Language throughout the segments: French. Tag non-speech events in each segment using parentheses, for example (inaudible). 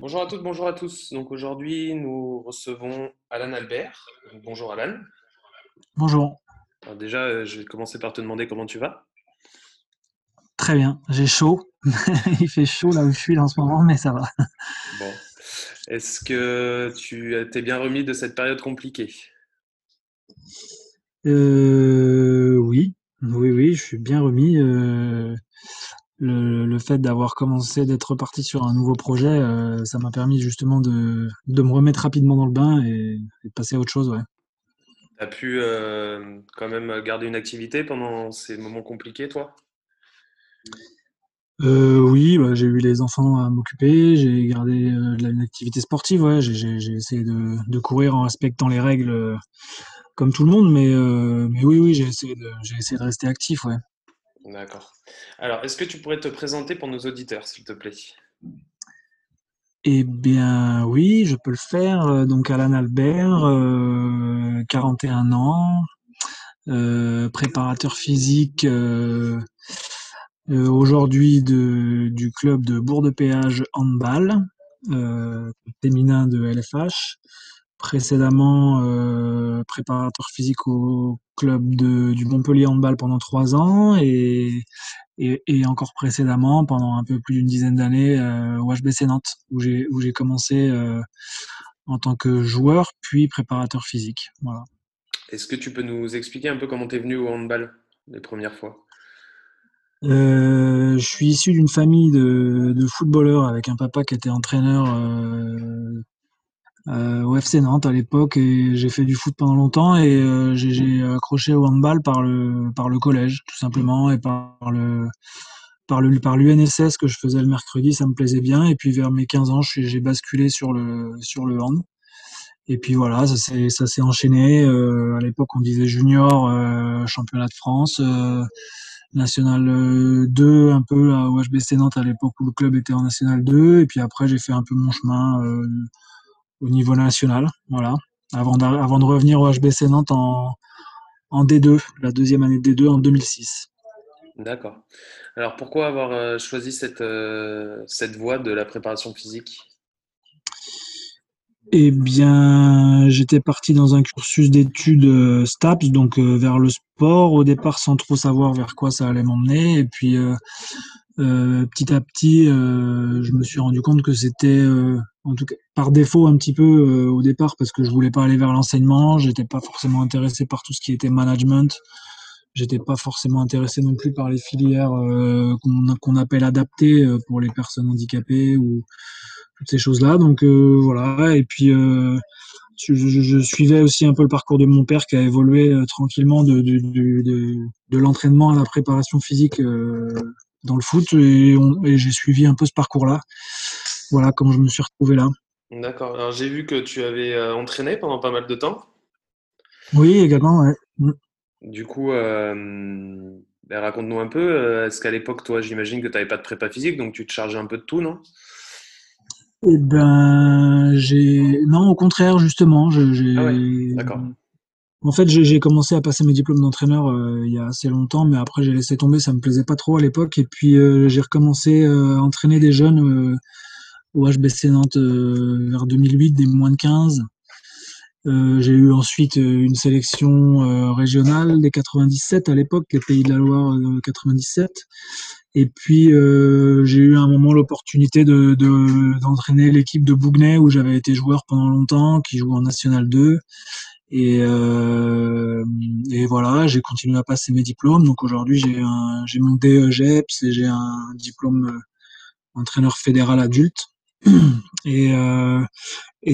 Bonjour à toutes, bonjour à tous. Donc aujourd'hui, nous recevons Alan Albert. Donc, bonjour Alan. Bonjour, Alors déjà, euh, je vais commencer par te demander comment tu vas. très bien, j'ai chaud. (laughs) Il fait chaud là où je suis là en ce moment, mais ça va. Bon. Est-ce que tu t'es bien remis de cette période compliquée? Euh, oui, oui, oui, je suis bien remis. euh, le, le fait d'avoir commencé, d'être reparti sur un nouveau projet, euh, ça m'a permis justement de, de me remettre rapidement dans le bain et, et de passer à autre chose, ouais. Tu as pu euh, quand même garder une activité pendant ces moments compliqués, toi? Euh, oui, bah, j'ai eu les enfants à m'occuper, j'ai gardé euh, de la- une activité sportive, ouais, j'ai essayé de, de courir en respectant les règles euh, comme tout le monde, mais, mais oui, oui, j'ai essayé de, j'ai essayé de rester actif, ouais. D'accord. Alors, est-ce que tu pourrais te présenter pour nos auditeurs, s'il te plaît? Eh bien, oui, je peux le faire. Euh, Donc, Alan Albert, euh, 41 ans, euh, préparateur physique euh, euh, aujourd'hui du club de Bourg-de-Péage Handball, euh, féminin de LFH. Précédemment, euh, préparateur physique au club de, du Montpellier Handball pendant trois ans et, et, et encore précédemment, pendant un peu plus d'une dizaine d'années, euh, au HBC Nantes, où j'ai où j'ai commencé euh, en tant que joueur, puis préparateur physique. Voilà. Est-ce que tu peux nous expliquer un peu comment tu es venu au handball les premières fois? Euh, je suis issu d'une famille de, de footballeurs avec un papa qui était entraîneur euh, au FC Nantes à l'époque et j'ai fait du foot pendant longtemps et euh, j'ai accroché au handball par le par le collège tout simplement et par le par le par l'UNSS que je faisais le mercredi, ça me plaisait bien et puis vers mes 15 ans, j'ai basculé sur le sur le hand. Et puis voilà, ça s'est ça s'est enchaîné. Euh, à l'époque, on disait junior, euh, championnat de France, euh, national euh, 2 un peu là, au HBC Nantes à l'époque où le club était en national 2 et puis après j'ai fait un peu mon chemin euh, au niveau national, voilà. Avant, de revenir au HBC Nantes en, en D2, la deuxième année de D2 en 2006. D'accord. Alors, pourquoi avoir euh, choisi cette, euh, cette voie de la préparation physique? Eh bien, j'étais parti dans un cursus d'études STAPS, donc euh, vers le sport au départ sans trop savoir vers quoi ça allait m'emmener. Et puis euh, euh, petit à petit, euh, je me suis rendu compte que c'était, en tout cas par défaut un petit peu euh, au départ parce que je voulais pas aller vers l'enseignement, j'étais pas forcément intéressé par tout ce qui était management. J'étais pas forcément intéressé non plus par les filières euh, qu'on appelle adaptées euh, pour les personnes handicapées ou toutes ces choses-là. Donc euh, voilà. Et puis euh, je, je- je suivais aussi un peu le parcours de mon père qui a évolué tranquillement de, de, de, de, l'entraînement à la préparation physique dans le foot et, et j'ai suivi un peu ce parcours-là. Voilà comment je me suis retrouvé là. D'accord. Alors, j'ai vu que tu avais euh, entraîné pendant pas mal de temps. Oui, également. Ouais. Mm. Du coup, euh, ben, raconte-nous un peu. euh, Est-ce qu'à l'époque, toi, j'imagine que tu n'avais pas de prépa physique, donc tu te chargeais un peu de tout, non? Eh ben, j'ai non, au contraire, justement, j'ai. Ah ouais, d'accord. En fait, j'ai commencé à passer mes diplômes d'entraîneur euh, il y a assez longtemps, mais après j'ai laissé tomber, ça me plaisait pas trop à l'époque. Et puis euh, j'ai recommencé à entraîner des jeunes au HBC Nantes euh, vers 2008, des moins de 15. Euh, j'ai eu ensuite euh, une sélection euh, régionale des 97 à l'époque, les Pays de la Loire euh, 97. Et puis euh, j'ai eu à un moment l'opportunité de, de- d'entraîner l'équipe de Bougnay où j'avais été joueur pendant longtemps, qui joue en National 2. Et, et voilà, j'ai continué à passer mes diplômes. Donc aujourd'hui, j'ai j'ai mon DEGEPS et j'ai un diplôme entraîneur fédéral adulte. Et, euh,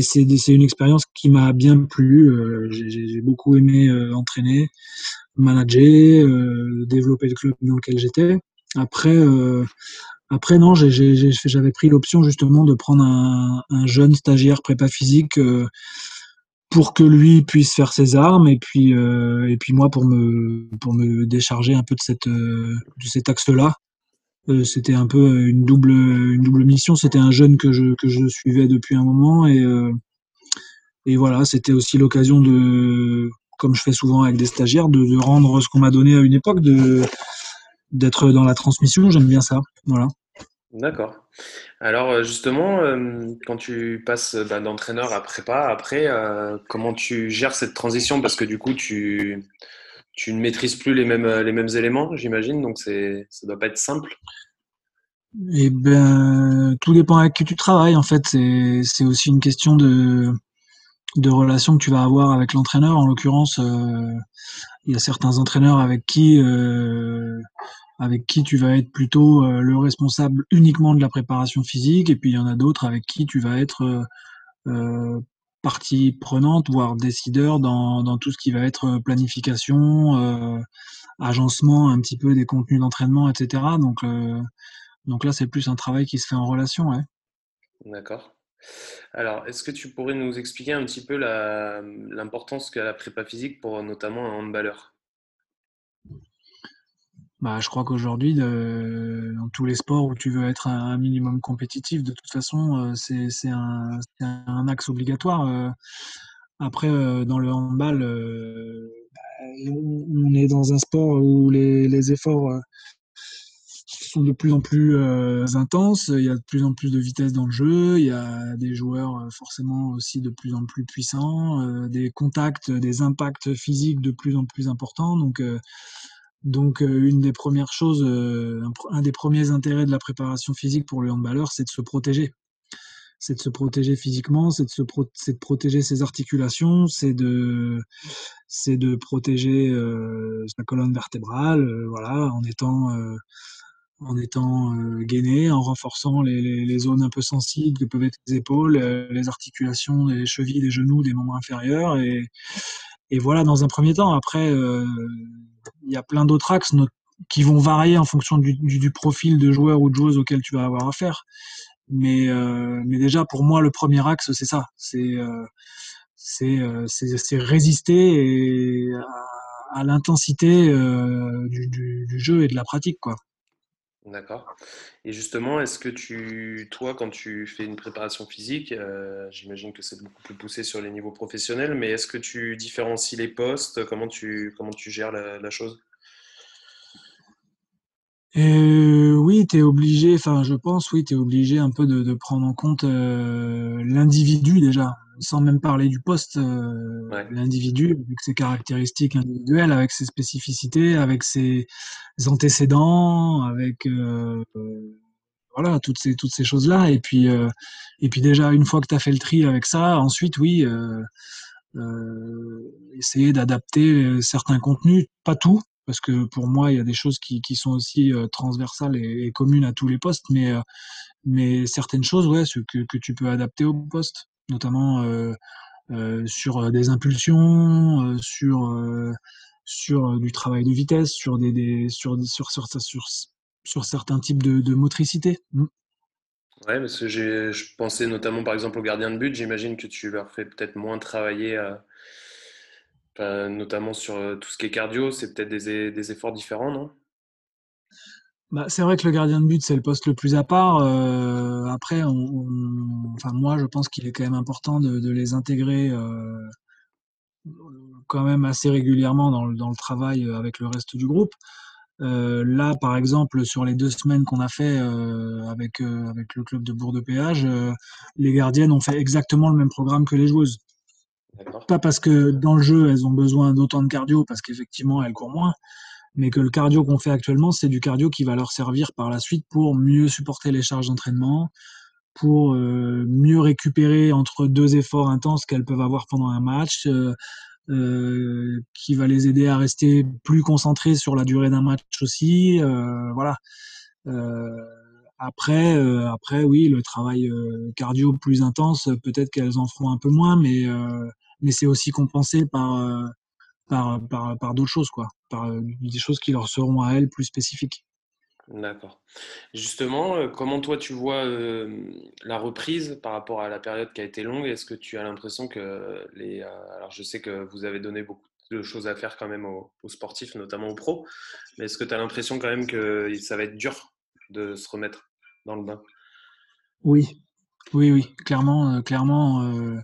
c'est une expérience qui m'a bien plu. Euh, j'ai beaucoup aimé euh, entraîner, manager, développer le club dans lequel j'étais. Après, après, non, j'avais pris l'option justement de prendre un, jeune stagiaire prépa physique pour que lui puisse faire ses armes et puis et puis moi pour me pour me décharger un peu de cette de cet axe-là. C'était un peu une double une double mission. C'était un jeune que je que je suivais depuis un moment et et voilà, c'était aussi l'occasion de comme je fais souvent avec des stagiaires, de, rendre ce qu'on m'a donné à une époque, de d'être dans la transmission. J'aime bien ça. Voilà. D'accord. Alors euh, justement, euh, quand tu passes bah, d'entraîneur à prépa, après, euh, comment tu gères cette transition? Parce que du coup, tu, tu ne maîtrises plus les mêmes, éléments, j'imagine, donc ça doit pas être simple. Eh ben, tout dépend avec qui tu travailles. En fait, c'est aussi une question de, de relation que tu vas avoir avec l'entraîneur. En l'occurrence, euh, il y a certains entraîneurs avec qui euh, tu vas être plutôt euh, le responsable uniquement de la préparation physique, et puis il y en a d'autres avec qui tu vas être partie prenante, voire décideur dans, tout ce qui va être planification, agencement un petit peu des contenus d'entraînement, etc. Donc, donc là, c'est plus un travail qui se fait en relation. D'accord. Alors, est-ce que tu pourrais nous expliquer un petit peu l'importance qu'a la prépa physique pour notamment un handballeur? Bah, je crois qu'aujourd'hui, dans tous les sports où tu veux être un minimum compétitif, de toute façon, euh, c'est un, axe obligatoire. Euh. Après, euh, dans le handball, bah, on est dans un sport où les, efforts sont de plus en plus intenses, il y a de plus en plus de vitesse dans le jeu, il y a des joueurs forcément aussi de plus en plus puissants, des contacts, des impacts physiques de plus en plus importants. Donc, donc une des premières choses, un des premiers intérêts de la préparation physique pour le handballeur, c'est de se protéger. C'est de se protéger physiquement, c'est de, se de protéger ses articulations, c'est de, de protéger sa colonne vertébrale, voilà, en étant en étant euh, gainé, en renforçant les, zones un peu sensibles que peuvent être les épaules, euh, les articulations les chevilles, les genoux, des membres inférieurs. Et, voilà, dans un premier temps. Après, euh, il y a plein d'autres axes qui vont varier en fonction du, profil de joueur ou de joueuse auquel tu vas avoir affaire. Mais, mais déjà, pour moi, le premier axe, c'est ça. C'est c'est résister à, l'intensité du, du, jeu et de la pratique. quoi. D'accord. Et justement, est-ce que tu, toi, quand tu fais une préparation physique, euh, j'imagine que c'est beaucoup plus poussé sur les niveaux professionnels, mais est-ce que tu différencies les postes? Comment tu, comment tu gères la, chose? Euh, oui, tu es obligé, enfin je pense, oui, tu es obligé un peu de, prendre en compte euh, l'individu déjà sans même parler du poste, euh, l'individu, avec ses caractéristiques individuelles, avec ses spécificités, avec ses antécédents, avec euh, voilà toutes ces toutes ces choses là. Et puis euh, et puis déjà une fois que tu as fait le tri avec ça, ensuite oui, essayer d'adapter certains contenus, pas tout, parce que pour moi il y a des choses qui, qui sont aussi transversales et, communes à tous les postes, mais mais certaines choses ouais, ce que, que tu peux adapter au poste notamment euh, euh, sur euh, des impulsions, sur sur du travail de vitesse, sur des, sur, sur, sur, certains types de, de motricité. Mmh. Ouais, parce que je pensais notamment par exemple aux gardiens de but, j'imagine que tu leur fais peut-être moins travailler, notamment sur tout ce qui est cardio, c'est peut-être des, des, efforts différents, non? Bah, c'est vrai que le gardien de but, c'est le poste le plus à part. Euh, après, on, enfin, moi, je pense qu'il est quand même important de, de les intégrer euh, quand même assez régulièrement dans le, dans le, travail avec le reste du groupe. Euh, là, par exemple, sur les deux semaines qu'on a fait euh, avec, euh, avec le club de Bourg-de-Péage, les gardiennes ont fait exactement le même programme que les joueuses. Pas parce que dans le jeu, elles ont besoin d'autant de cardio, parce qu'effectivement, elles courent moins, mais que le cardio qu'on fait actuellement, c'est du cardio qui va leur servir par la suite pour mieux supporter les charges d'entraînement, pour euh, mieux récupérer entre deux efforts intenses qu'elles peuvent avoir pendant un match, euh, euh, qui va les aider à rester plus concentrés sur la durée d'un match aussi. voilà. après, après, oui, le travail cardio plus intense, peut-être qu'elles en feront un peu moins, mais mais c'est aussi compensé par par, par, par d'autres choses, quoi, par euh, des choses qui leur seront à elles plus spécifiques. D'accord. Justement, euh, comment toi tu vois euh, la reprise par rapport à la période qui a été longue? Est-ce que tu as l'impression que les... euh, alors je sais que vous avez donné beaucoup de choses à faire quand même aux, aux sportifs, notamment aux pros, mais est-ce que tu as l'impression quand même que ça va être dur de se remettre dans le bain? Oui, oui, oui, clairement, euh, clairement,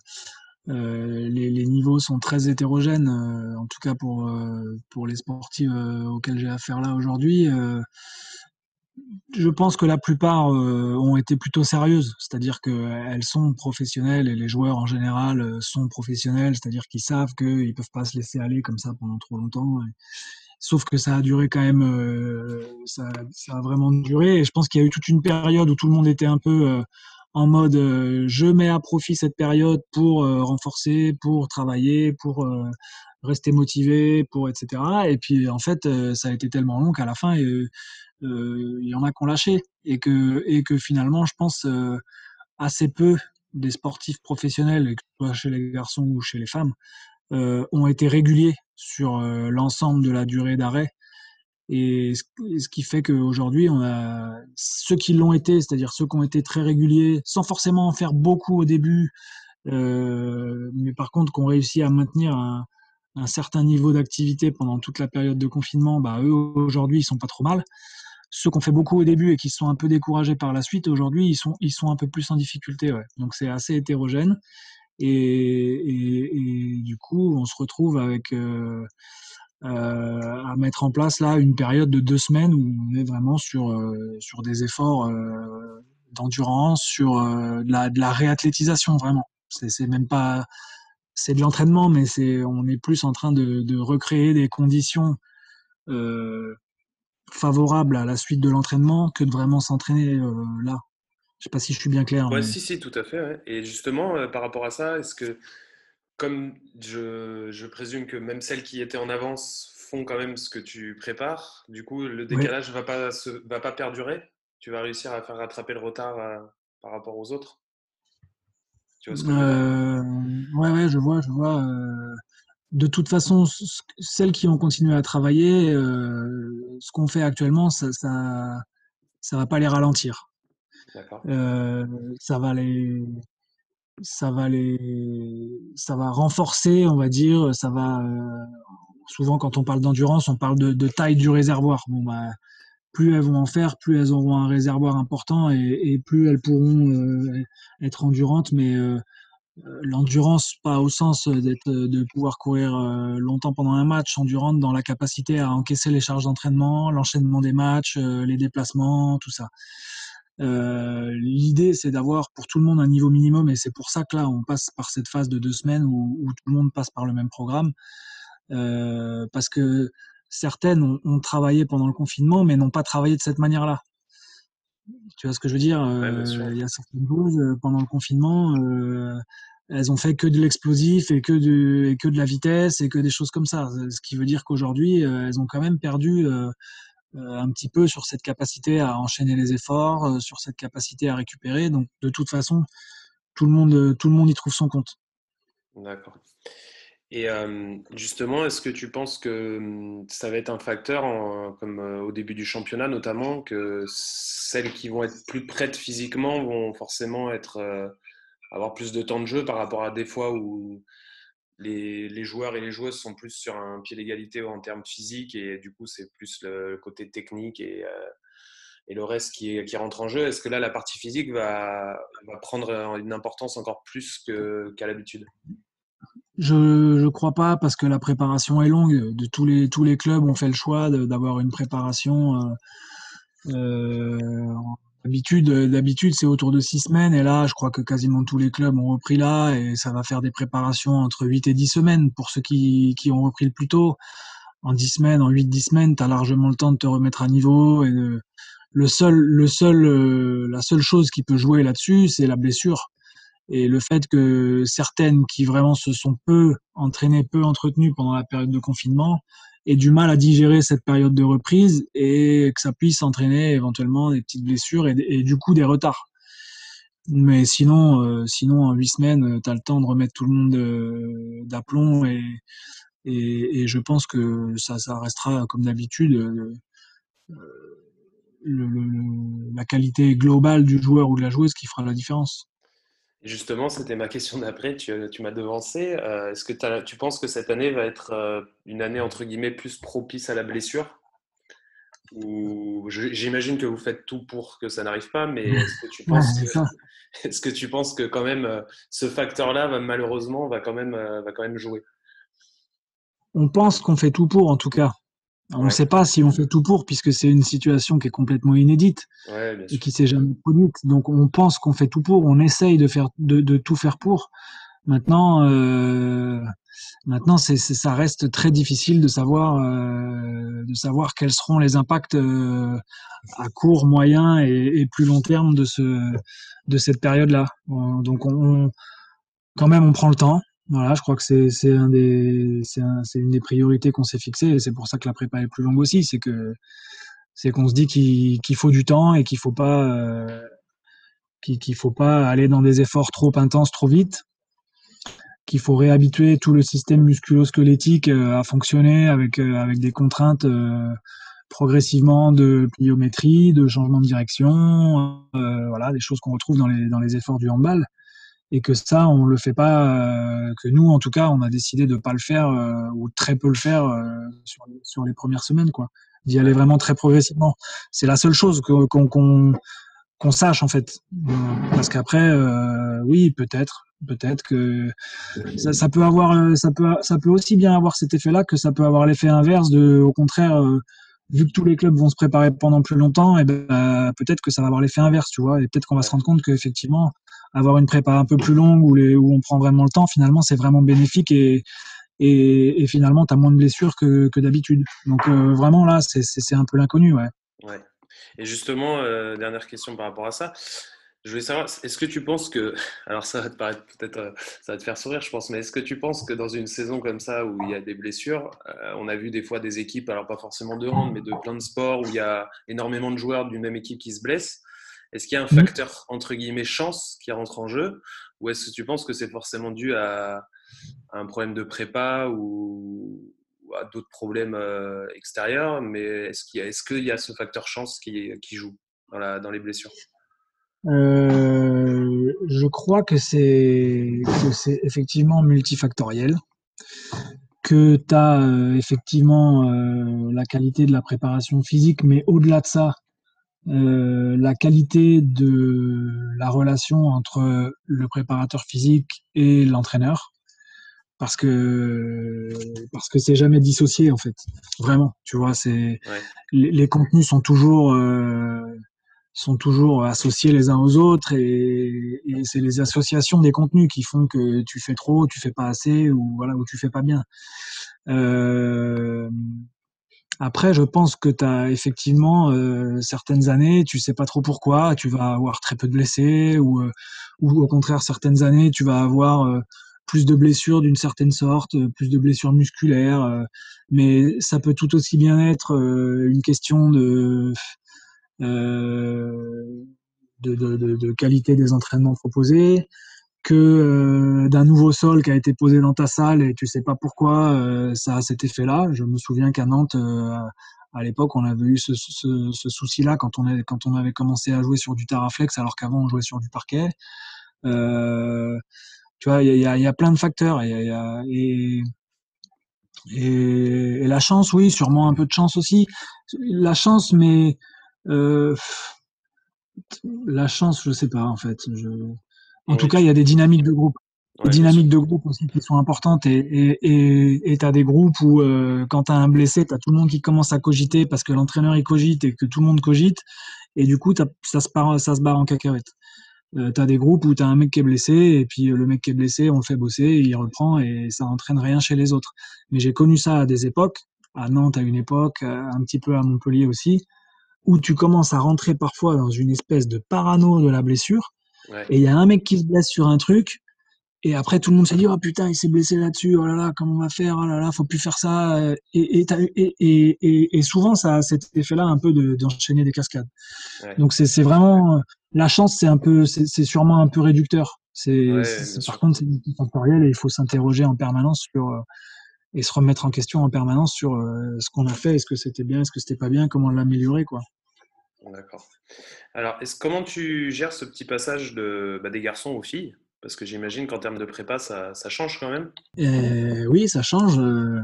euh, les, niveaux sont très hétérogènes, euh, en tout cas pour, euh, pour les sportifs auxquels j'ai affaire là aujourd'hui. Je pense que la plupart ont été plutôt sérieuses, c'est-à-dire qu'elles sont professionnelles et les joueurs en général sont professionnels, c'est-à-dire qu'ils savent qu'ils ne peuvent pas se laisser aller comme ça pendant trop longtemps. Sauf que ça a duré quand même, ça, a vraiment duré. Et je pense qu'il y a eu toute une période où tout le monde était un peu en mode euh, je mets à profit cette période pour euh, renforcer, pour travailler, pour euh, rester motivé, pour etc. Et puis en fait, euh, ça a été tellement long qu'à la fin, euh, il y en a qui ont lâché et que, et que finalement, je pense euh, assez peu des sportifs professionnels, que ce soit chez les garçons ou chez les femmes, ont été réguliers sur l'ensemble de la durée d'arrêt. Et ce, qui fait qu'aujourd'hui, on a ceux qui l'ont été, c'est-à-dire ceux qui ont été très réguliers, sans forcément en faire beaucoup au début, euh, mais par contre qui ont réussi à maintenir un, certain niveau d'activité pendant toute la période de confinement, bah, eux aujourd'hui ils sont pas trop mal. Ceux qui ont fait beaucoup au début et qui sont un peu découragés par la suite, aujourd'hui ils sont, ils sont un peu plus en difficulté. Donc c'est assez hétérogène. Et, du coup, on se retrouve avec euh, à mettre en place là une période de deux semaines où on est vraiment sur euh, sur des efforts euh, d'endurance, sur euh, de la de la réathlétisation vraiment. C'est c'est même pas c'est de l'entraînement, mais c'est on est plus en train de, de recréer des conditions euh, favorables à la suite de l'entraînement que de vraiment s'entraîner euh, là. Je sais pas si je suis bien clair, Ouais, mais si, si, tout à fait. ouais. Et justement, euh, par rapport à ça, est-ce que, comme je, je présume que même celles qui étaient en avance font quand même ce que tu prépares, du coup, le décalage va pas se, va pas perdurer? Tu vas réussir à faire rattraper le retard euh, par rapport aux autres? Tu vois ce que? Euh, ouais, ouais, je vois, je vois. de toute façon, celles qui ont continué à travailler, euh, ce qu'on fait actuellement, ça, ça, ça va pas les ralentir. D'accord. Euh, ça va les, ça va les, ça va renforcer, on va dire. Ça va. euh, souvent, quand on parle d'endurance, on parle de, taille du réservoir. Bon, bah, plus elles vont en faire, plus elles auront un réservoir important et, plus elles pourront euh, être endurantes. Mais euh, l'endurance, pas au sens d'être, de pouvoir courir longtemps pendant un match, endurante dans la capacité à encaisser les charges d'entraînement, l'enchaînement des matchs, les déplacements, tout ça. Euh, l'idée, c'est d'avoir pour tout le monde un niveau minimum et c'est pour ça que là, on passe par cette phase de deux semaines où, où tout le monde passe par le même programme. Euh, parce que certaines ont, ont travaillé pendant le confinement, mais n'ont pas travaillé de cette manière-là. Tu vois ce que je veux dire Ouais, Euh. Il y a certaines choses pendant le confinement, elles ont fait que de l'explosif et que de et que de la vitesse et que des choses comme ça. Ce qui veut dire qu'aujourd'hui, elles ont quand même perdu un petit peu sur cette capacité à enchaîner les efforts, euh, sur cette capacité à récupérer. Donc, de toute façon, tout le monde, euh, tout le monde y trouve son compte. D'accord. Et euh, justement, est-ce que tu penses que hum, ça va être un facteur, comme euh, au début du championnat notamment, que celles qui vont être plus prêtes physiquement vont forcément être, euh, avoir plus de temps de jeu par rapport à des fois où les, joueurs et les joueuses sont plus sur un pied d'égalité en termes physiques et du coup c'est plus le côté technique et, euh, et le reste qui, qui rentre en jeu. Est-ce que là la partie physique va, va prendre une importance encore plus qu'à l'habitude? Je je crois pas parce que la préparation est longue. De tous les tous les clubs ont fait le choix d'avoir une préparation. euh, euh, d'habitude d'habitude c'est autour de six semaines et là je crois que quasiment tous les clubs ont repris là et ça va faire des préparations entre 8 et 10 semaines pour ceux qui qui ont repris le plus tôt. En 10 semaines, en huit dix semaines, tu as largement le temps de te remettre à niveau et le seul le seul euh, la seule chose qui peut jouer là-dessus, c'est la blessure. Et le fait que certaines qui vraiment se sont peu entraînées, peu entretenues pendant la période de confinement, aient du mal à digérer cette période de reprise et que ça puisse entraîner éventuellement des petites blessures et, et du coup des retards. Mais sinon, euh, sinon en huit semaines, tu as le temps de remettre tout le monde euh, d'aplomb et, et, et je pense que ça, ça restera comme d'habitude. euh, la qualité globale du joueur ou de la joueuse qui fera la différence. Justement, c'était ma question d'après, tu, m'as devancé. Euh, est-ce que tu penses que cette année va être euh, une année entre guillemets plus propice à la blessure? Ou j'imagine que vous faites tout pour que ça n'arrive pas, mais (laughs) est-ce que tu penses que, (laughs) est-ce que tu penses que quand même euh, ce facteur-là va malheureusement va quand même va quand même jouer? On pense qu'on fait tout pour en tout cas. On ne sait pas si on fait tout pour, puisque c'est une situation qui est complètement inédite et qui s'est jamais produite. Donc on pense qu'on fait tout pour, on essaye de faire de, tout faire pour. Maintenant, euh, maintenant, c'est, ça reste très difficile de savoir euh, de savoir quels seront les impacts euh, à court, moyen et, plus long terme de ce de cette période-là. Donc on, quand même, on prend le temps. Voilà, je crois que c'est une des priorités qu'on s'est fixées et c'est pour ça que la prépa est plus longue aussi, c'est qu'on se dit qu'il faut du temps et qu'il faut euh, faut pas aller dans des efforts trop intenses trop vite, qu'il faut réhabituer tout le système musculo-squelettique euh, à fonctionner avec euh, des contraintes progressivement de pliométrie, de changement de direction, voilà, des choses qu'on retrouve dans les dans les efforts du handball et que ça, on le fait pas, euh, que nous, en tout cas, on a décidé de pas le faire euh, ou très peu le faire euh, sur, sur, les premières semaines, quoi. D'y aller vraiment très progressivement. C'est la seule chose qu'on sache en fait, parce qu'après, oui, peut-être, peut-être que ça, ça, peut avoir, ça peut, ça peut aussi bien avoir cet effet-là que ça peut avoir l'effet inverse de, au contraire vu que tous les clubs vont se préparer pendant plus longtemps, et ben peut-être que ça va avoir l'effet inverse, tu vois, et peut-être qu'on va se rendre compte qu'effectivement, avoir une prépa un peu plus longue où, où on prend vraiment le temps, finalement, c'est vraiment bénéfique et, et, et finalement, tu as moins de blessures que, que d'habitude. Donc, euh, vraiment, là, c'est un peu l'inconnu, ouais. ouais. Et justement, euh, dernière question par rapport à ça. Je voulais savoir, est-ce que tu penses que, (laughs) alors ça va te paraître peut-être, euh, ça va te faire sourire, je pense, mais est-ce que tu penses que dans une saison comme ça où il y a des blessures, on a vu des fois des équipes, alors pas forcément de hand, mais de plein de sports où il y a énormément de joueurs d'une même équipe qui se blessent, est-ce qu'il y a un mmh. facteur, entre guillemets, chance qui rentre en jeu? Ou est-ce que tu penses que c'est forcément dû à, un problème de prépa ou, à d'autres problèmes euh, extérieurs Mais est-ce qu'il y, est y, a ce facteur chance qui, qui joue dans, la, dans les blessures? Euh, Je crois que c'est effectivement multifactoriel que tu as euh, effectivement la qualité de la préparation physique, mais au-delà de ça, euh, la qualité de la relation entre le préparateur physique et l'entraîneur parce que parce que c'est jamais dissocié en fait. Vraiment tu vois c'est les, contenus sont toujours euh, sont toujours associés les uns aux autres et, et c'est les associations des contenus qui font que tu fais trop tu fais pas assez ou voilà ou tu fais pas bien euh, après, je pense que tu as effectivement euh, certaines années, tu sais pas trop pourquoi, tu vas avoir très peu de blessés, ou, euh, ou au contraire, certaines années, tu vas avoir euh, plus de blessures d'une certaine sorte, plus de blessures musculaires. mais ça peut tout aussi bien être une question de, de, de, de, qualité des entraînements proposés, que euh, d'un nouveau sol qui a été posé dans ta salle et tu sais pas pourquoi euh, ça a cet effet-là. Je me souviens qu'à Nantes, euh, à l'époque, on avait eu ce, ce, ce souci-là quand on, avait, quand on avait commencé à jouer sur du Taraflex alors qu'avant on jouait sur du parquet. tu vois, il y a, y a, plein de facteurs et, et, et, la chance, oui, sûrement un peu de chance aussi. La chance, mais la chance, je sais pas en fait. Je, en tout cas, il y a des dynamiques de groupe. des dynamiques de groupe aussi qui sont importantes et tu as des groupes où euh, quand tu as un blessé, tu as tout le monde qui commence à cogiter parce que l'entraîneur il cogite et que tout le monde cogite et du coup ça se, part, ça se barre en cacahuète. Euh, tu as des groupes où tu as un mec qui est blessé et puis le mec qui est blessé, on le fait bosser, il reprend et ça entraîne rien chez les autres. Mais j'ai connu ça à des époques, à Nantes à une époque, un petit peu à Montpellier aussi, où tu commences à rentrer parfois dans une espèce de parano de la blessure et il y a un mec qui se blesse sur un truc, et après tout le monde s'est dit oh putain il s'est blessé là-dessus, oh là là comment on va faire, oh là là faut plus faire ça. Et, et, et, et souvent ça a cet effet-là un peu d'enchaîner des cascades. Donc c'est vraiment la chance c'est un peu c'est sûrement un peu réducteur. C'est par contre c'est et il faut s'interroger en permanence sur euh, et se remettre en question en permanence sur euh, ce qu'on a fait, est-ce que c'était bien, est-ce que c'était pas bien, comment l'améliorer quoi. D'accord. Alors, est-ce, comment tu gères ce petit passage de, bah, des garçons aux filles? Parce que j'imagine qu'en termes de prépa, ça, ça change quand même. Et oui, ça change. euh,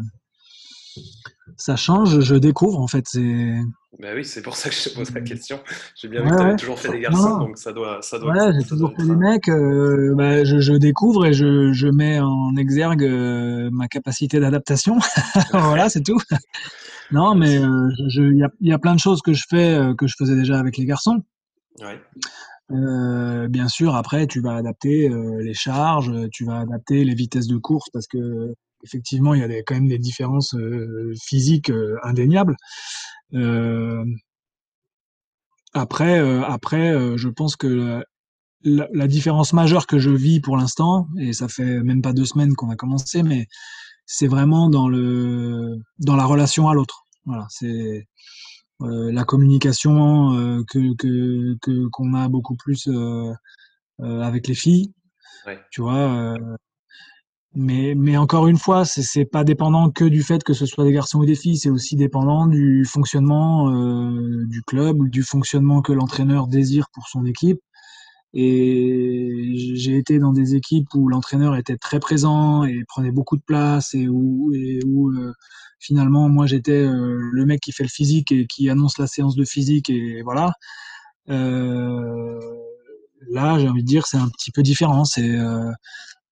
ça change. Je découvre en fait. C'est Bah oui, c'est pour ça que je te pose la question. J'ai bien vu que tu avais toujours fait des garçons, non. donc ça doit, ça doit, j'ai toujours fait des mecs. euh, bah, je, je découvre et je, je mets en exergue euh, ma capacité d'adaptation. (laughs) Voilà, c'est tout. (laughs) Non, mais euh, il y a, y a plein de choses que je fais que je faisais déjà avec les garçons. ouais, Euh, bien sûr, après, tu vas adapter euh, les charges, tu vas adapter les vitesses de course parce que effectivement, il y a des, quand même des différences euh, physiques euh, indéniables. Euh, après, euh, après, je pense que la, la- la différence majeure que je vis pour l'instant, et ça fait même pas deux semaines qu'on a commencé, mais c'est vraiment dans le dans la relation à l'autre. Voilà, c'est la communication que qu'on a beaucoup plus avec les filles, ouais, tu vois. Mais mais encore une fois, c'est pas dépendant que du fait que ce soit des garçons ou des filles, c'est aussi dépendant du fonctionnement euh, du club, du fonctionnement que l'entraîneur désire pour son équipe. Et j'ai été dans des équipes où l'entraîneur était très présent et prenait beaucoup de place et où, et où euh, finalement moi j'étais euh, le mec qui fait le physique et qui annonce la séance de physique et voilà. Euh, là, j'ai envie de dire c'est un petit peu différent. C'est euh,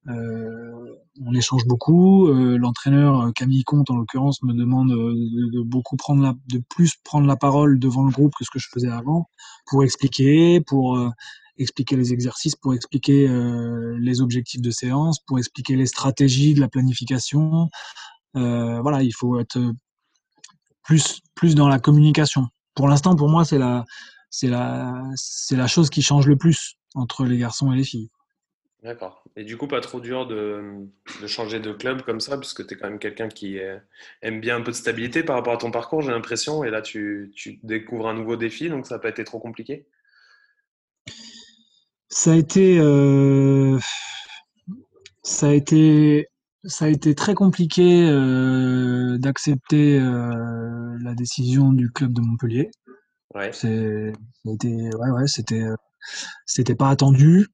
on échange beaucoup. Euh, l'entraîneur euh, Camille Comte en l'occurrence me demande euh, de, de beaucoup prendre de plus prendre la parole devant le groupe que ce que je faisais avant pour expliquer, pour euh, expliquer les exercices, pour expliquer euh, les objectifs de séance, pour expliquer les stratégies de la planification. Euh, voilà, il faut être plus plus dans la communication. Pour l'instant, pour moi, c'est la c'est la c'est la chose qui change le plus entre les garçons et les filles. d'accord. Et du coup, pas trop dur de, de changer de club comme ça, puisque tu es quand même quelqu'un qui aime bien un peu de stabilité par rapport à ton parcours, j'ai l'impression, et là tu, tu découvres un nouveau défi, donc ça n'a pas été trop compliqué. Ça a été euh, ça a été ça a été très compliqué euh, d'accepter euh, la décision du club de Montpellier. Ouais, été ouais ouais c'était c'était pas attendu.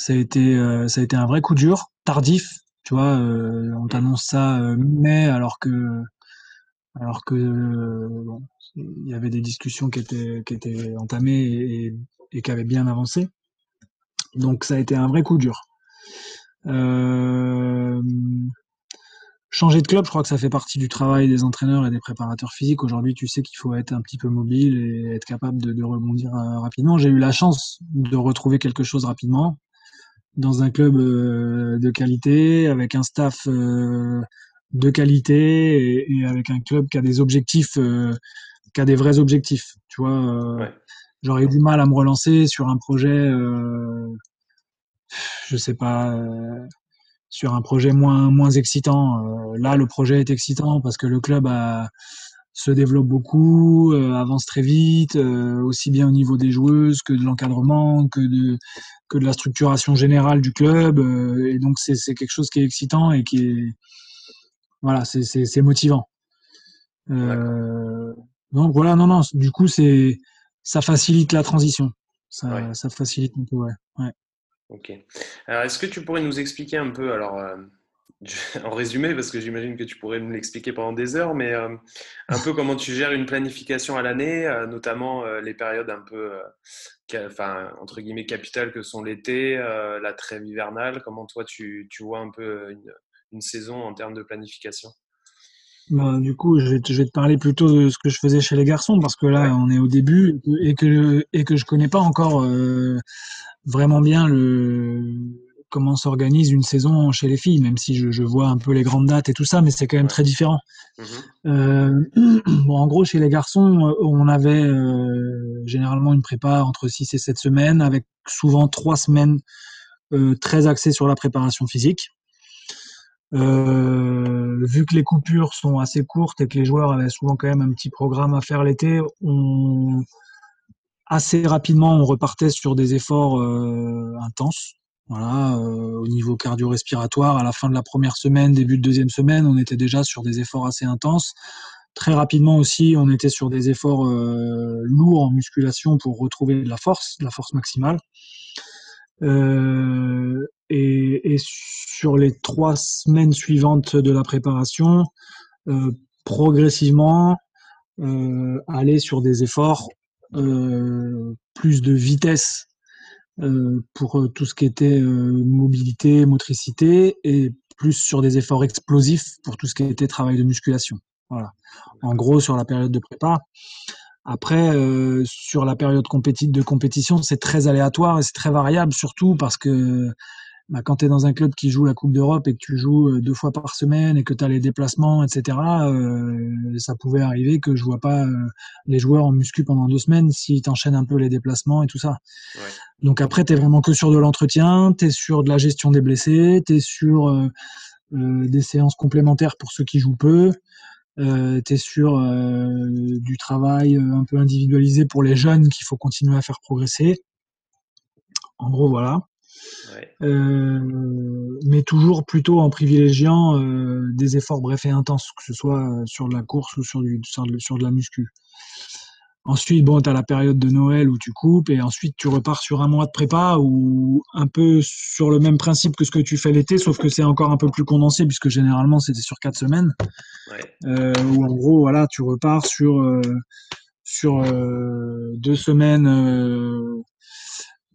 Ça a été euh, ça a été un vrai coup dur, tardif. Tu vois, euh, on mm, t'annonce ça euh, mi-mai alors que alors que bon, il y avait des discussions qui étaient qui étaient entamées et, qui avaient bien avancé. Donc ça a été un vrai coup dur. Euh, changer de club, je crois que ça fait partie du travail des entraîneurs et des préparateurs physiques. Aujourd'hui, tu sais qu'il faut être un petit peu mobile et être capable de, de rebondir rapidement. J'ai eu la chance de retrouver quelque chose rapidement dans un club euh, de qualité, avec un staff euh, de qualité et, et avec un club qui a des objectifs, euh, qui a des vrais objectifs. Tu vois, ouais, j'aurais eu du mal à me relancer sur un projet, je sais pas, sur un projet moins moins excitant. Euh, là, le projet est excitant parce que le club a, se développe beaucoup, euh, avance très vite, euh, aussi bien au niveau des joueuses que de l'encadrement, que de que de la structuration générale du club. euh, et donc c'est c'est quelque chose qui est excitant et qui est voilà, c'est motivant. Euh, donc voilà, non non, du coup c'est ça facilite la transition. Ouais. Ça ça facilite un peu, ouais. Ouais. Ok. Alors, est-ce que tu pourrais nous expliquer un peu, alors, euh, (laughs) en résumé, parce que j'imagine que tu pourrais me l'expliquer pendant des heures, mais euh, un peu comment tu gères une planification à l'année, euh, notamment euh, les périodes un peu, enfin, entre guillemets, capitales que sont l'été, la trêve hivernale, comment toi tu, tu vois un peu une, une saison en termes de planification? Bah, du coup, je vais, te, je vais te parler plutôt de ce que je faisais chez les garçons parce que là, Ouais, on est au début et que et que je connais pas encore vraiment bien le comment s'organise une saison chez les filles, même si je, je vois un peu les grandes dates et tout ça, mais c'est quand même très différent. Mhm. Euh, (clears throat) bon, en gros, chez les garçons, euh, on avait euh, généralement une prépa entre 6 et 7 semaines, avec souvent trois semaines euh, très axées sur la préparation physique. Vu que les coupures sont assez courtes et que les joueurs avaient souvent quand même un petit programme à faire l'été, on assez rapidement on repartait sur des efforts euh, intenses. Euh, au niveau cardio-respiratoire, à la fin de la première semaine, début de deuxième semaine, on était déjà sur des efforts assez intenses. Très rapidement aussi, on était sur des efforts lourds en musculation pour retrouver de la force, la force maximale. Et, et, sur les trois semaines suivantes de la préparation, progressivement, aller sur des efforts plus de vitesse euh, pour euh, tout ce qui était euh, mobilité, motricité, et plus sur des efforts explosifs pour tout ce qui était travail de musculation. Voilà. En gros, sur la période de prépa. Après, sur la période de compétition, c'est très aléatoire et c'est très variable, surtout parce que bah, quand tu es dans un club qui joue la Coupe d'Europe et que tu joues euh, deux fois par semaine et que tu as les déplacements, etc., euh, ça pouvait arriver que je vois pas euh, les joueurs en muscu pendant deux semaines s'ils t'enchaînent un peu les déplacements et tout ça. Ouais. Donc après, tu es vraiment que sur de l'entretien, tu es sur de la gestion des blessés, tu es sur euh, des séances complémentaires pour ceux qui jouent peu. Euh, tu es sur du travail un peu individualisé pour les jeunes qu'il faut continuer à faire progresser. En gros, voilà. Euh, mais toujours plutôt en privilégiant euh, des efforts brefs et intenses, que ce soit euh, sur de la course ou sur, du, sur, de, la muscu. Ensuite, bon, tu as la période de Noël où tu coupes et ensuite tu repars sur un mois de prépa ou un peu sur le même principe que ce que tu fais l'été, sauf que c'est encore un peu plus condensé puisque généralement c'était sur quatre semaines. Ouais. où en gros, voilà, tu repars sur, sur deux semaines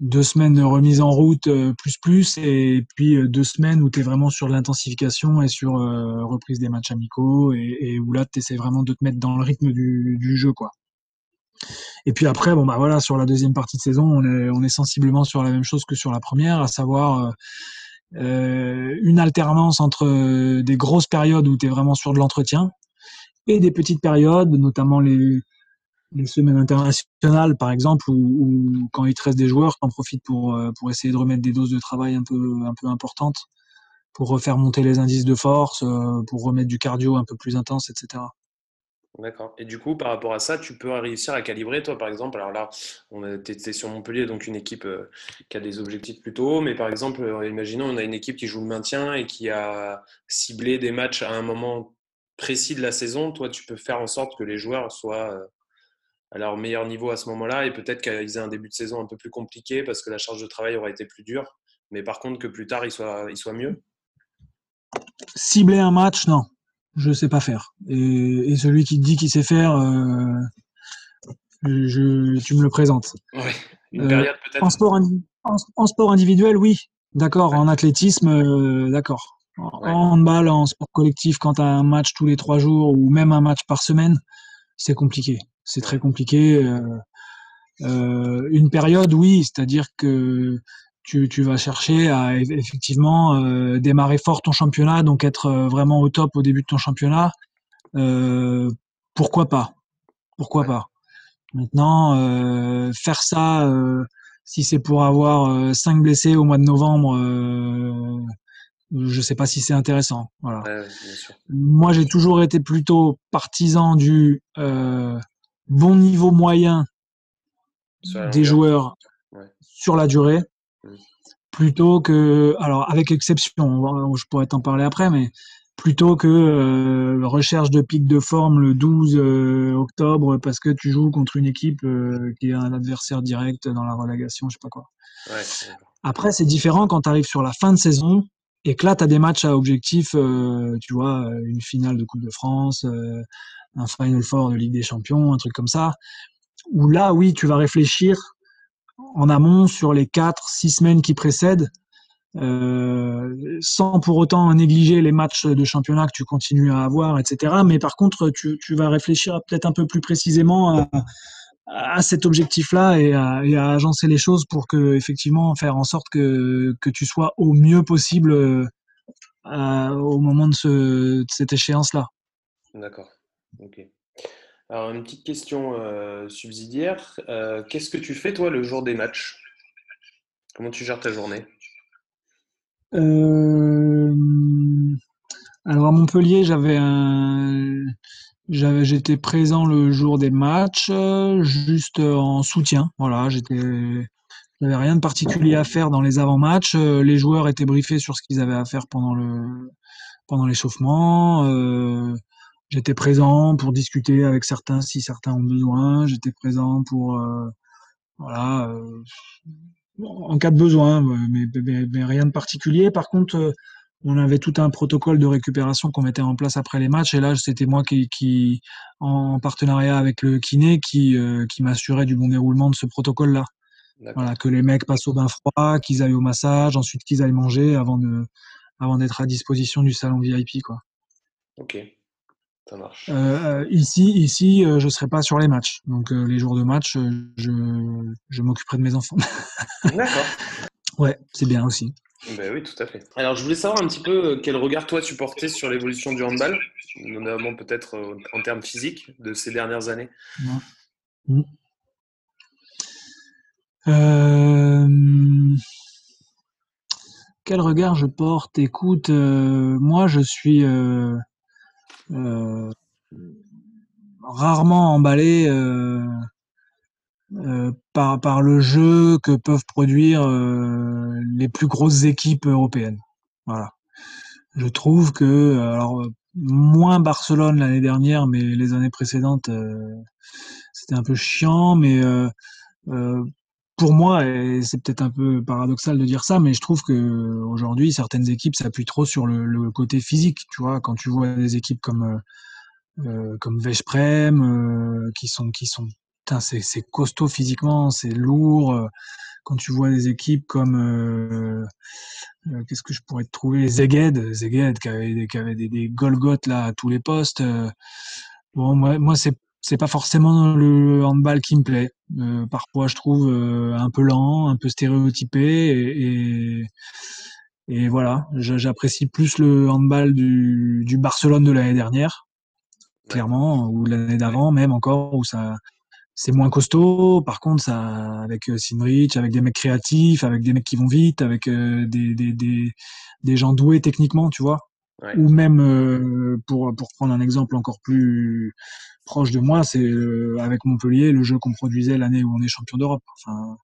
deux semaines de remise en route euh, plus plus et puis euh, deux semaines où tu es vraiment sur l'intensification et sur euh, reprise des matchs amicaux et, où là tu essaies vraiment de te mettre dans le rythme du, du, jeu quoi. Et puis après bon bah voilà sur la deuxième partie de saison on est, on est sensiblement sur la même chose que sur la première à savoir euh, une alternance entre des grosses périodes où tu es vraiment sur de l'entretien et des petites périodes notamment les les semaines internationales, par exemple, où, quand il te reste des joueurs, tu en profites pour, euh, pour essayer de remettre des doses de travail un peu, un peu importantes, pour refaire monter les indices de force, euh, pour remettre du cardio un peu plus intense, etc. D'accord. Et du coup, par rapport à ça, tu peux réussir à calibrer, toi, par exemple. Alors là, on était sur Montpellier, donc une équipe euh, qui a des objectifs plutôt hauts. Mais par exemple, imaginons, on a une équipe qui joue le maintien et qui a ciblé des matchs à un moment précis de la saison. Toi, tu peux faire en sorte que les joueurs soient à leur meilleur niveau à ce moment-là et peut-être qu'ils aient un début de saison un peu plus compliqué parce que la charge de travail aura été plus dure, mais par contre que plus tard il soit, il soit mieux Cibler un match, non, je ne sais pas faire. Et, celui qui dit qu'il sait faire, euh, je, tu me le présentes. une euh, période peut-être. En sport, en, sport individuel, oui, d'accord. En athlétisme, euh, d'accord. En handball, en sport collectif, quand tu as un match tous les trois jours ou même un match par semaine, c'est compliqué c'est très compliqué. Euh, euh, une période, oui, c'est-à-dire que tu, tu, vas chercher à effectivement euh, démarrer fort ton championnat, donc être vraiment au top au début de ton championnat. pourquoi pas? Pourquoi pas? Maintenant, faire ça, si c'est pour avoir cinq blessés au mois de novembre, je sais pas si c'est intéressant. Voilà. Moi, j'ai toujours été plutôt partisan du bon niveau moyen des joueurs sur la durée, mmh. plutôt que, alors avec exception, je pourrais t'en parler après, mais plutôt que euh, recherche de pic de forme le 12 euh, octobre parce que tu joues contre une équipe euh, qui est un adversaire direct dans la relégation, je sais pas quoi. Après, c'est différent quand tu arrives sur la fin de saison et que là, tu as des matchs à objectif, tu vois, une finale de Coupe de France, un Final Four de Ligue des Champions, un truc comme ça, où là, oui, tu vas réfléchir en amont sur les 4-6 semaines qui précèdent, euh, sans pour autant négliger les matchs de championnat que tu continues à avoir, etc. Mais par contre, tu, vas réfléchir peut-être un peu plus précisément à, cet objectif-là et à, agencer les choses pour que effectivement faire en sorte que, que tu sois au mieux possible euh, au moment de, ce, de cette échéance-là. D'accord. Ok. Alors, une petite question euh, subsidiaire. Euh, qu'est-ce que tu fais, toi, le jour des matchs? Comment tu gères ta journée? Euh, Alors, à Montpellier, j'avais un. J'étais présent le jour des matchs, juste en soutien. Voilà, j'étais, j'avais rien de particulier à faire dans les avant-matchs. Les joueurs étaient briefés sur ce qu'ils avaient à faire pendant le pendant l'échauffement. J'étais présent pour discuter avec certains si certains ont besoin. J'étais présent pour voilà en cas de besoin, mais, mais, rien de particulier. Par contre, on avait tout un protocole de récupération qu'on mettait en place après les matchs. Et là, c'était moi qui, qui, en partenariat avec le kiné, qui, qui m'assurait du bon déroulement de ce protocole-là. Voilà, que les mecs passent au bain froid, qu'ils aillent au massage, ensuite qu'ils aillent manger avant de, avant d'être à disposition du salon VIP, quoi. Ok, ça marche. Euh, euh, ici, ici, euh, je serai pas sur les matchs. Donc les jours de match, je, je m'occuperai de mes enfants. (laughs) D'accord. ouais, c'est bien aussi. Ben oui, tout à fait. Alors, je voulais savoir un petit peu quel regard toi tu portais sur l'évolution du handball, notamment peut-être en termes physiques de ces dernières années. Mm. Euh, quel regard je porte? Écoute, euh, moi je suis euh, rarement emballé par, par le jeu que peuvent produire les plus grosses équipes européennes. Voilà. Je trouve que, alors, moins Barcelone l'année dernière, mais les années précédentes, c'était un peu chiant, mais pour moi, et c'est peut-être un peu paradoxal de dire ça, mais je trouve que aujourd'hui certaines équipes s'appuient trop sur le, côté physique. Tu vois, quand tu vois des équipes comme euh, euh comme Veszprem, euh, qui sont qui sont, c'est costaud physiquement, c'est lourd. Euh, quand tu vois des équipes comme qu'est-ce que je pourrais te trouver, Zeged, Zeged qui avait, qui avait des, des Golgoth là à tous les postes. bon, moi, moi c'est c'est pas forcément le handball qui me plaît. Euh, parfois, je trouve euh, un peu lent, un peu stéréotypé, et, et, voilà, j'apprécie plus le handball du, du Barcelone de l'année dernière, clairement, ou l'année d'avant même encore, où ça c'est moins costaud. Par contre, ça avec euh, Sinrich, avec des mecs créatifs, avec des mecs qui vont vite, avec des, des, des, des gens doués techniquement, tu vois. Ou même pour pour prendre un exemple encore plus proche de moi, c'est euh, avec Montpellier le jeu qu'on produisait l'année où on est champion d'Europe. Enfin,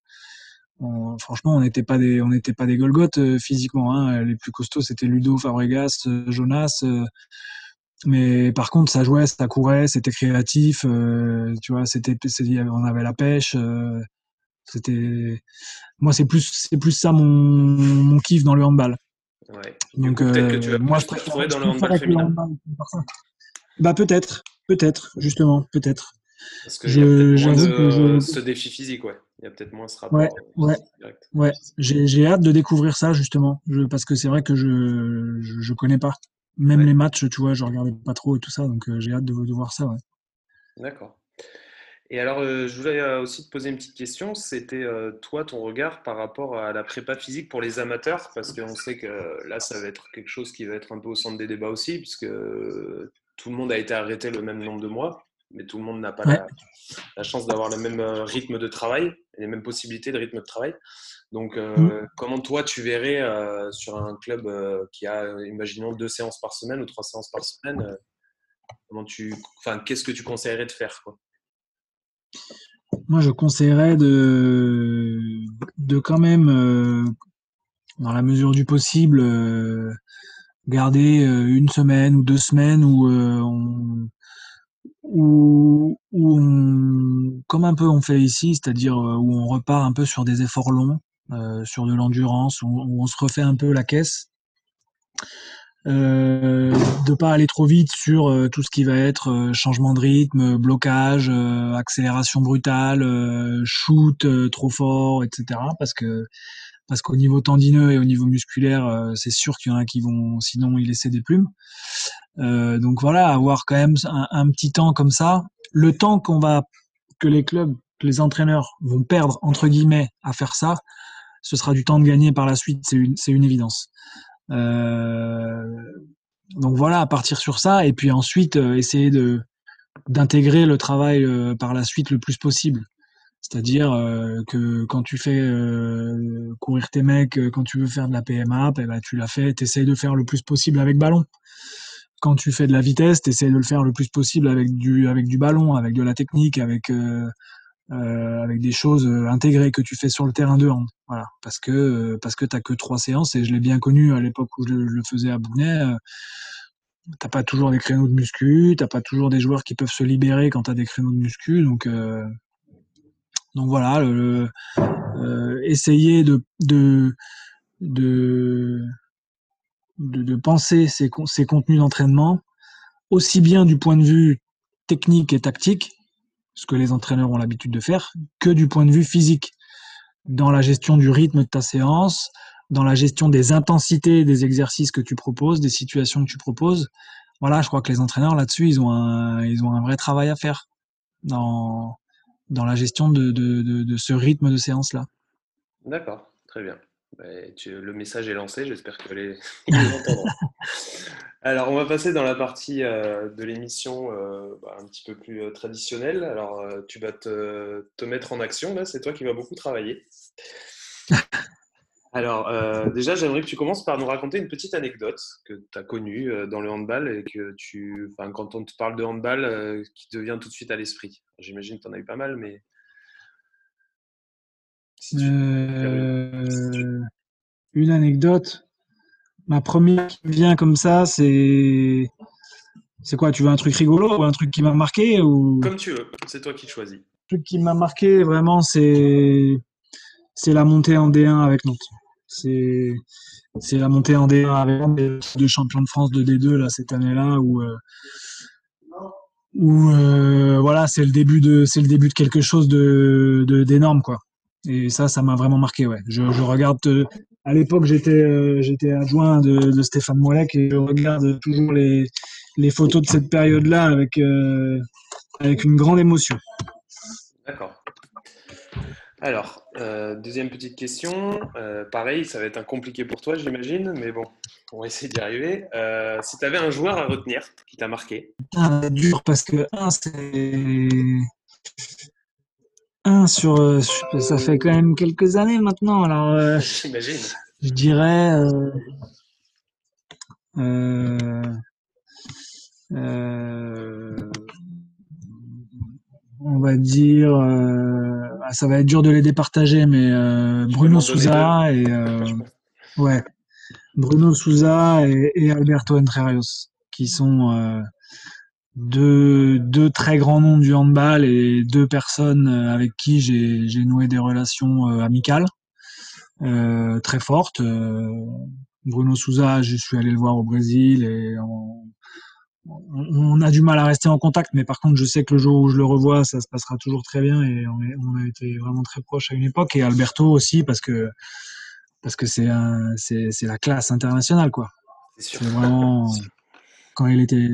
franchement, on n'était pas des, on n'était pas des Golgoth euh, physiquement. Hein. Les plus costauds, c'était Ludo, Fabregas, euh, Jonas. mais par contre, ça jouait, ça courait, c'était créatif. tu vois, c'était, on avait la pêche. c'était, moi, c'est plus, c'est plus ça mon, mon kiff dans le handball. Ouais. Donc, peut-être que tu vas moi, je préfère dans le handball féminin. Bah peut-être, Peut-être, justement, peut-être. Parce que je, que je... ce défi physique, ouais. Il y a peut-être moins ce rapport. Ouais, ouais, ouais. J'ai, hâte de découvrir ça justement, je, parce que c'est vrai que je, je, je connais pas. Même les matchs, tu vois, je regardais pas trop et tout ça, donc euh, j'ai hâte de, de, voir ça. Ouais. D'accord. Et alors, euh, je voulais euh, aussi te poser une petite question. C'était toi, ton regard par rapport à la prépa physique pour les amateurs, parce qu'on sait que là, ça va être quelque chose qui va être un peu au centre des débats aussi, puisque tout le monde a été arrêté le même nombre de mois, mais tout le monde n'a pas la, chance d'avoir le même euh, rythme de travail, les mêmes possibilités de rythme de travail. Donc, euh, mm. comment toi, tu verrais euh, sur un club qui a, imaginons, deux séances par semaine ou trois séances par semaine, comment tu, enfin, qu'est-ce que tu conseillerais de faire quoi? Moi, je conseillerais de, de quand même, dans la mesure du possible, garder euh, une semaine ou deux semaines où euh, où, où on, comme un peu on fait ici, c'est-à-dire euh, où on repart un peu sur des efforts longs, sur de l'endurance, où, on se refait un peu la caisse. Euh, de pas aller trop vite sur tout ce qui va être changement de rythme, blocage, accélération brutale, shoot trop fort, etc. Parce que parce qu'au niveau tendineux et au niveau musculaire, euh, c'est sûr qu'il y en a qui vont sinon y laisser des plumes. Euh, donc voilà, avoir quand même un, petit temps comme ça, le temps qu'on va que les clubs, que les entraîneurs vont perdre entre guillemets à faire ça, ce sera du temps de gagner par la suite, c'est une, c'est une évidence. Euh, donc voilà, à partir sur ça, et puis ensuite essayer de d'intégrer le travail par la suite le plus possible. C'est-à-dire euh, que quand tu fais euh, courir tes mecs, euh, quand tu veux faire de la PMA, eh ben, tu l'as fait, tu essayes de faire le plus possible avec ballon. Quand tu fais de la vitesse, tu essayes de le faire le plus possible avec du, avec du ballon, avec de la technique, avec, avec des choses intégrées que tu fais sur le terrain de hand. Voilà. Parce que, parce que tu que trois séances, et je l'ai bien connu à l'époque où je, le faisais à Bougnay t'as pas toujours des créneaux de muscu, t'as pas toujours des joueurs qui peuvent se libérer quand tu as des créneaux de muscu. Donc, euh, donc voilà, euh, essayer de, de, de, de, penser ces, ces contenus d'entraînement aussi bien du point de vue technique et tactique, ce que les entraîneurs ont l'habitude de faire, que du point de vue physique, dans la gestion du rythme de ta séance, dans la gestion des intensités des exercices que tu proposes, des situations que tu proposes. Voilà, je crois que les entraîneurs là-dessus, ils ont un, ils ont un vrai travail à faire dans, dans la gestion de, de, de, ce rythme de séance-là. D'accord, très bien. Le message est lancé, j'espère que les, (laughs) les entendront. (laughs) Alors, on va passer dans la partie euh, de l'émission euh, bah, un petit peu plus euh, traditionnelle. Alors, tu vas te, te, mettre en action, là, c'est toi qui vas beaucoup travailler. (laughs) Alors, euh, déjà, j'aimerais que tu commences par nous raconter une petite anecdote que tu as connue euh, dans le handball et que tu, enfin, quand on te parle de handball, euh, qui te vient tout de suite à l'esprit. J'imagine que tu en as eu pas mal, mais. Une... anecdote. Ma première qui me vient comme ça, c'est. C'est quoi Tu veux un truc rigolo ou un truc qui m'a marqué ou... Comme tu veux, c'est toi qui choisis. Le truc qui m'a marqué vraiment, c'est c'est la montée en D1 avec Nantes. C'est c'est la montée en D1 avec les deux champions de France de D2 là cette année-là où euh, où euh, voilà c'est le début de c'est le début de quelque chose de d'énorme quoi. Et ça ça m'a vraiment marqué ouais. Je, je regarde euh, à l'époque j'étais j'étais adjoint de, de Stéphane Moilec et je regarde toujours les les photos de cette période-là avec avec une grande émotion. D'accord. Alors, euh, deuxième petite question. Euh, pareil, ça va être un compliqué pour toi, j'imagine, mais bon, on va essayer d'y arriver. Euh, si tu avais un joueur à retenir qui t'a marqué? Ah, Dur parce que un, c'est. Un sur. Ça fait quand même quelques années maintenant, alors. j'imagine. Je dirais. Euh, on va dire, euh, ah, ça va être dur de les départager, mais euh, Bruno Souza et euh, ouais, Bruno Souza et, Alberto Entrerios, qui sont deux, deux très grands noms du handball et deux personnes avec qui j'ai noué des relations amicales très fortes. Bruno Souza, je suis allé le voir au Brésil et on, on a du mal à rester en contact, mais par contre, je sais que le jour où je le revois, ça se passera toujours très bien et on, a été vraiment très proches à une époque. Et Alberto aussi, parce que parce que c'est c'est la classe internationale, quoi. C'est vraiment (laughs) quand il était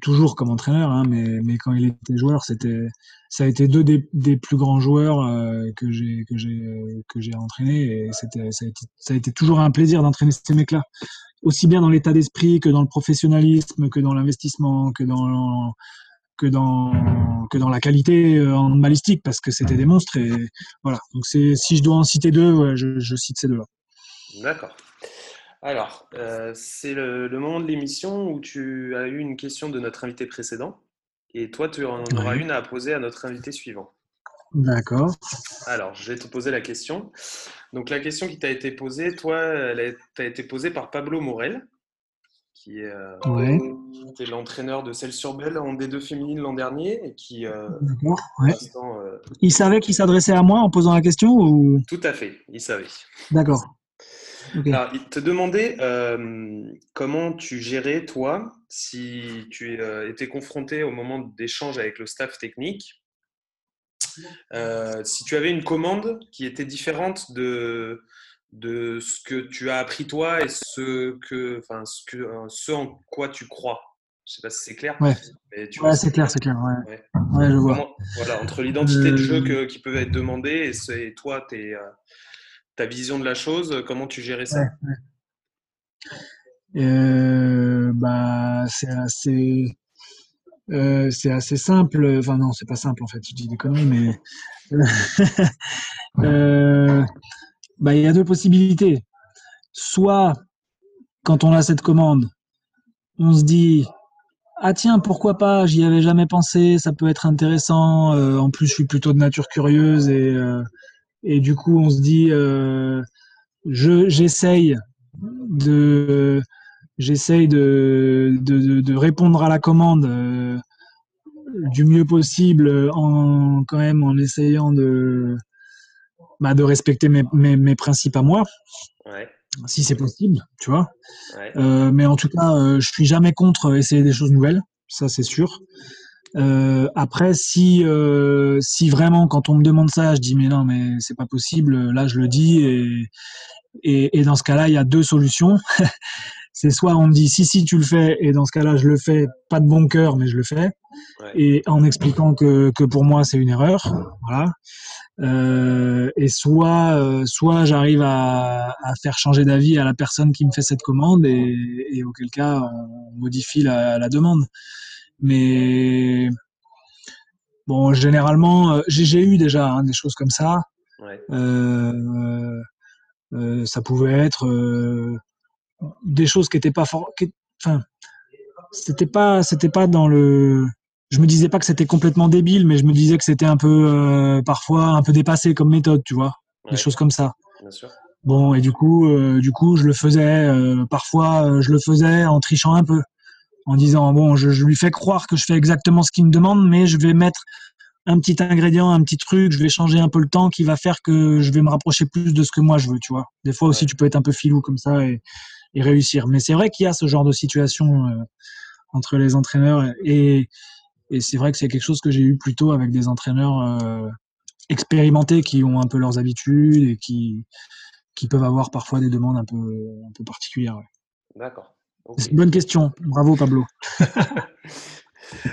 toujours comme entraîneur, hein, mais, mais quand il était joueur, c'était ça a été deux des, plus grands joueurs euh, que j'ai que j'ai que j'ai entraîné et c'était ça a été ça a été toujours un plaisir d'entraîner ces mecs-là aussi bien dans l'état d'esprit que dans le professionnalisme, que dans l'investissement, que dans que dans que dans la qualité euh, en balistique parce que c'était des monstres et voilà. Donc c'est si je dois en citer deux, je, cite ces deux-là. D'accord. Alors, euh, c'est le, moment de l'émission où tu as eu une question de notre invité précédent et toi tu en auras une à poser à notre invité suivant. D'accord. Alors, je vais te poser la question. Donc, la question qui t'a été posée, toi, elle a, été posée par Pablo Morel, qui est, euh, l'entraîneur de Celle-sur-Belle en D2 féminine l'an dernier. Et qui, euh, euh, il savait qu'il s'adressait à moi en posant la question ou... Tout à fait, il savait. D'accord. Il te demandait comment tu gérais, toi, si tu étais confronté au moment d'échange avec le staff technique euh, si tu avais une commande qui était différente de, de ce que tu as appris toi et ce, que, enfin, ce, que, euh, ce en quoi tu crois. Je sais pas si c'est clair. Ouais, c'est clair, c'est clair. Ouais. ouais. je vois. voilà, entre l'identité de jeu euh, qui peut être demandée et, toi, tes, ta vision de la chose, comment tu gérais ça? Bah, c'est assez euh, c'est assez simple. Enfin non, c'est pas simple en fait. Je dis des conneries, mais (laughs) (laughs) euh, bah, il y a deux possibilités. Soit quand on a cette commande, on se dit ah tiens pourquoi pas, j'y avais jamais pensé, ça peut être intéressant. Euh, en plus, je suis plutôt de nature curieuse et et du coup on se dit je j'essaye de j'essaye de, de, répondre à la commande du mieux possible en quand même en essayant de bah, de respecter mes, mes, principes à moi si c'est possible tu vois. Mais en tout cas je suis jamais contre essayer des choses nouvelles ça c'est sûr euh, après, si euh, si vraiment quand on me demande ça, je dis mais non, mais c'est pas possible. Là, je le dis et et, et dans ce cas-là, il y a deux solutions. (laughs) c'est soit on me dit si si tu le fais et dans ce cas-là, je le fais, pas de bon cœur, mais je le fais et en expliquant que que pour moi c'est une erreur, voilà. Euh, et soit euh, soit j'arrive à, à, faire changer d'avis à la personne qui me fait cette commande et, et auquel cas on modifie la, la demande. Mais bon, généralement, euh, j'ai eu déjà hein, des choses comme ça. Euh, euh, ça pouvait être des choses qui n'étaient pas enfin, c'était pas, c'était pas dans le. Je me disais pas que c'était complètement débile, mais je me disais que c'était un peu parfois un peu dépassé comme méthode, tu vois, des choses comme ça. Bien sûr. Bon, et du coup, du coup, je le faisais. parfois, je le faisais en trichant un peu en disant bon, je, lui fais croire que je fais exactement ce qu'il me demande, mais je vais mettre un petit ingrédient, un petit truc, je vais changer un peu le temps qui va faire que je vais me rapprocher plus de ce que moi je veux, tu vois. Des fois aussi, tu peux être un peu filou comme ça et, réussir. Mais c'est vrai qu'il y a ce genre de situation euh, entre les entraîneurs et, et c'est vrai que c'est quelque chose que j'ai eu plutôt avec des entraîneurs euh, expérimentés qui ont un peu leurs habitudes et qui, qui peuvent avoir parfois des demandes un peu, un peu particulières. D'accord. C'est une bonne question. Bravo, Pablo. (laughs)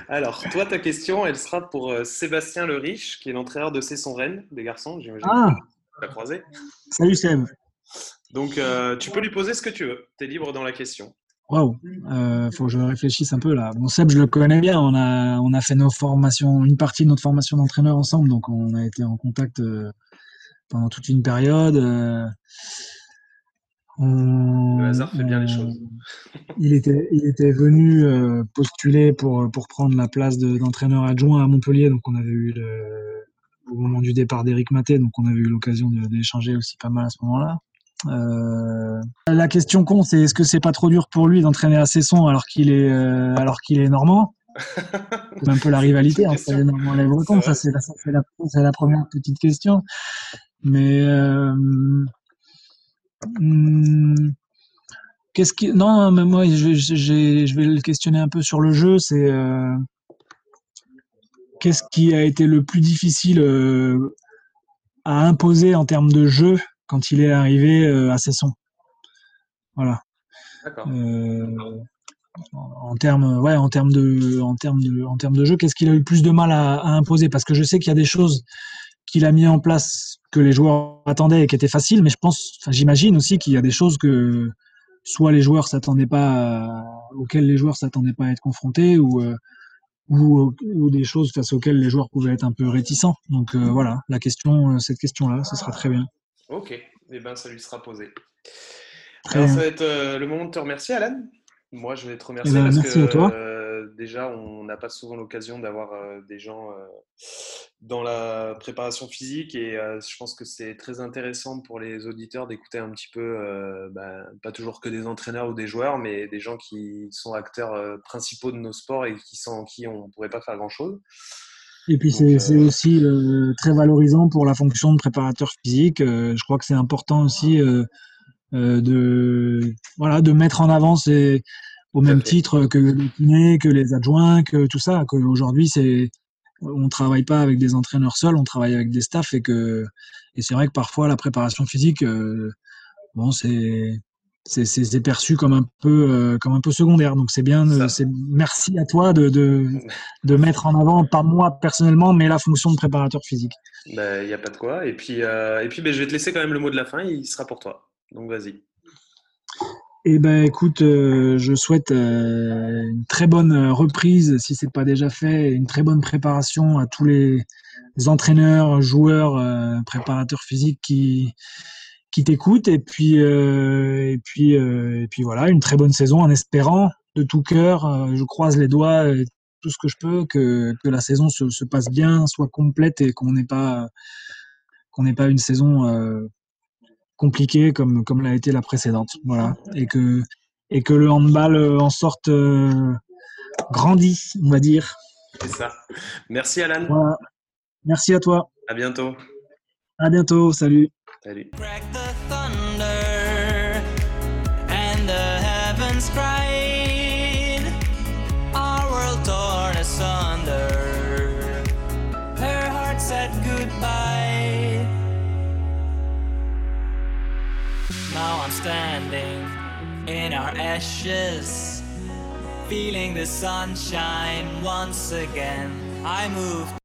Alors, toi, ta question, elle sera pour euh, Sébastien Le Riche, qui est l'entraîneur de Cesson Rennes, des garçons, j'imagine. Ah Tu l'as croisé? Salut, Seb. Donc, euh, tu peux lui poser ce que tu veux. Tu es libre dans la question. Waouh, euh, faut que je réfléchisse un peu là. Bon, Seb, je le connais bien. On a, on a fait nos formations, une partie de notre formation d'entraîneur ensemble, donc on a été en contact pendant toute une période. Le hasard fait bien les choses. il, était, il était venu euh, postuler pour, pour prendre la place d'entraîneur adjoint à Montpellier. Donc, on avait eu le, au moment du départ d'Éric Maté, donc on avait eu l'occasion d'échanger aussi pas mal à ce moment-là. Euh, la question con, c'est est-ce que c'est pas trop dur pour lui d'entraîner à Cesson alors qu'il est, euh, alors qu'il est normand? (laughs) C'est un peu la rivalité entre les Normands et les Bretons. Ça, c'est la, la, la, première petite question. Mais Qu'est-ce qui non mais moi je, je, vais le questionner un peu sur le jeu c'est euh, qu'est-ce qui a été le plus difficile euh, à imposer en termes de jeu quand il est arrivé euh, à Cesson? Voilà. En termes ouais en termes de en termes de en termes de jeu qu'est-ce qu'il a eu le plus de mal à, à imposer? Parce que je sais qu'il y a des choses qu'il a mis en place que les joueurs attendaient et qui étaient faciles, mais je pense, enfin, j'imagine aussi qu'il y a des choses que soit les joueurs s'attendaient pas, auxquelles les joueurs s'attendaient pas à être confrontés, ou, euh, ou, ou, des choses face auxquelles les joueurs pouvaient être un peu réticents. Donc euh, voilà, la question, euh, cette question-là, ce sera très bien. Ok, et eh ben ça lui sera posé. Alors, ça va être le moment de te remercier, Alan. Moi, je vais te remercier eh ben, parce que toi. Déjà, on n'a pas souvent l'occasion d'avoir des gens dans la préparation physique et euh, je pense que c'est très intéressant pour les auditeurs d'écouter un petit peu, euh, bah, pas toujours que des entraîneurs ou des joueurs, mais des gens qui sont acteurs euh, principaux de nos sports et qui sans qui on ne pourrait pas faire grand-chose. Et puis c'est aussi très valorisant pour la fonction de préparateur physique. je crois que c'est important aussi de, voilà, de mettre en avant ces, au même titre que les kinés, que les adjoints, que tout ça. Qu'aujourd'hui, c'est on travaille pas avec des entraîneurs seuls, on travaille avec des staffs et que et c'est vrai que parfois la préparation physique, euh, bon c'est c'est perçu comme un peu euh, comme un peu secondaire. Donc c'est bien, c'est merci à toi de, de, mettre en avant pas moi personnellement, mais la fonction de préparateur physique. Il ben, n'y a pas de quoi. Et puis euh, et puis ben, je vais te laisser quand même le mot de la fin. Il sera pour toi. Donc vas-y. Eh ben, écoute, euh, je souhaite euh, une très bonne euh, reprise, si c'est pas déjà fait, une très bonne préparation à tous les entraîneurs, joueurs, préparateurs physiques qui qui t'écoutent, et puis et puis et puis voilà, une très bonne saison en espérant de tout cœur. je croise les doigts, tout ce que je peux, que, que la saison se, se passe bien, soit complète et qu'on n'ait pas qu'on n'ait pas une saison compliqué comme, comme l'a été la précédente. Voilà. Et que et que le handball en sorte grandi, on va dire. C'est ça. Merci Alan. Merci à toi. À bientôt. À bientôt. Salut. Salut. Standing in our ashes, feeling the sunshine once again. I moved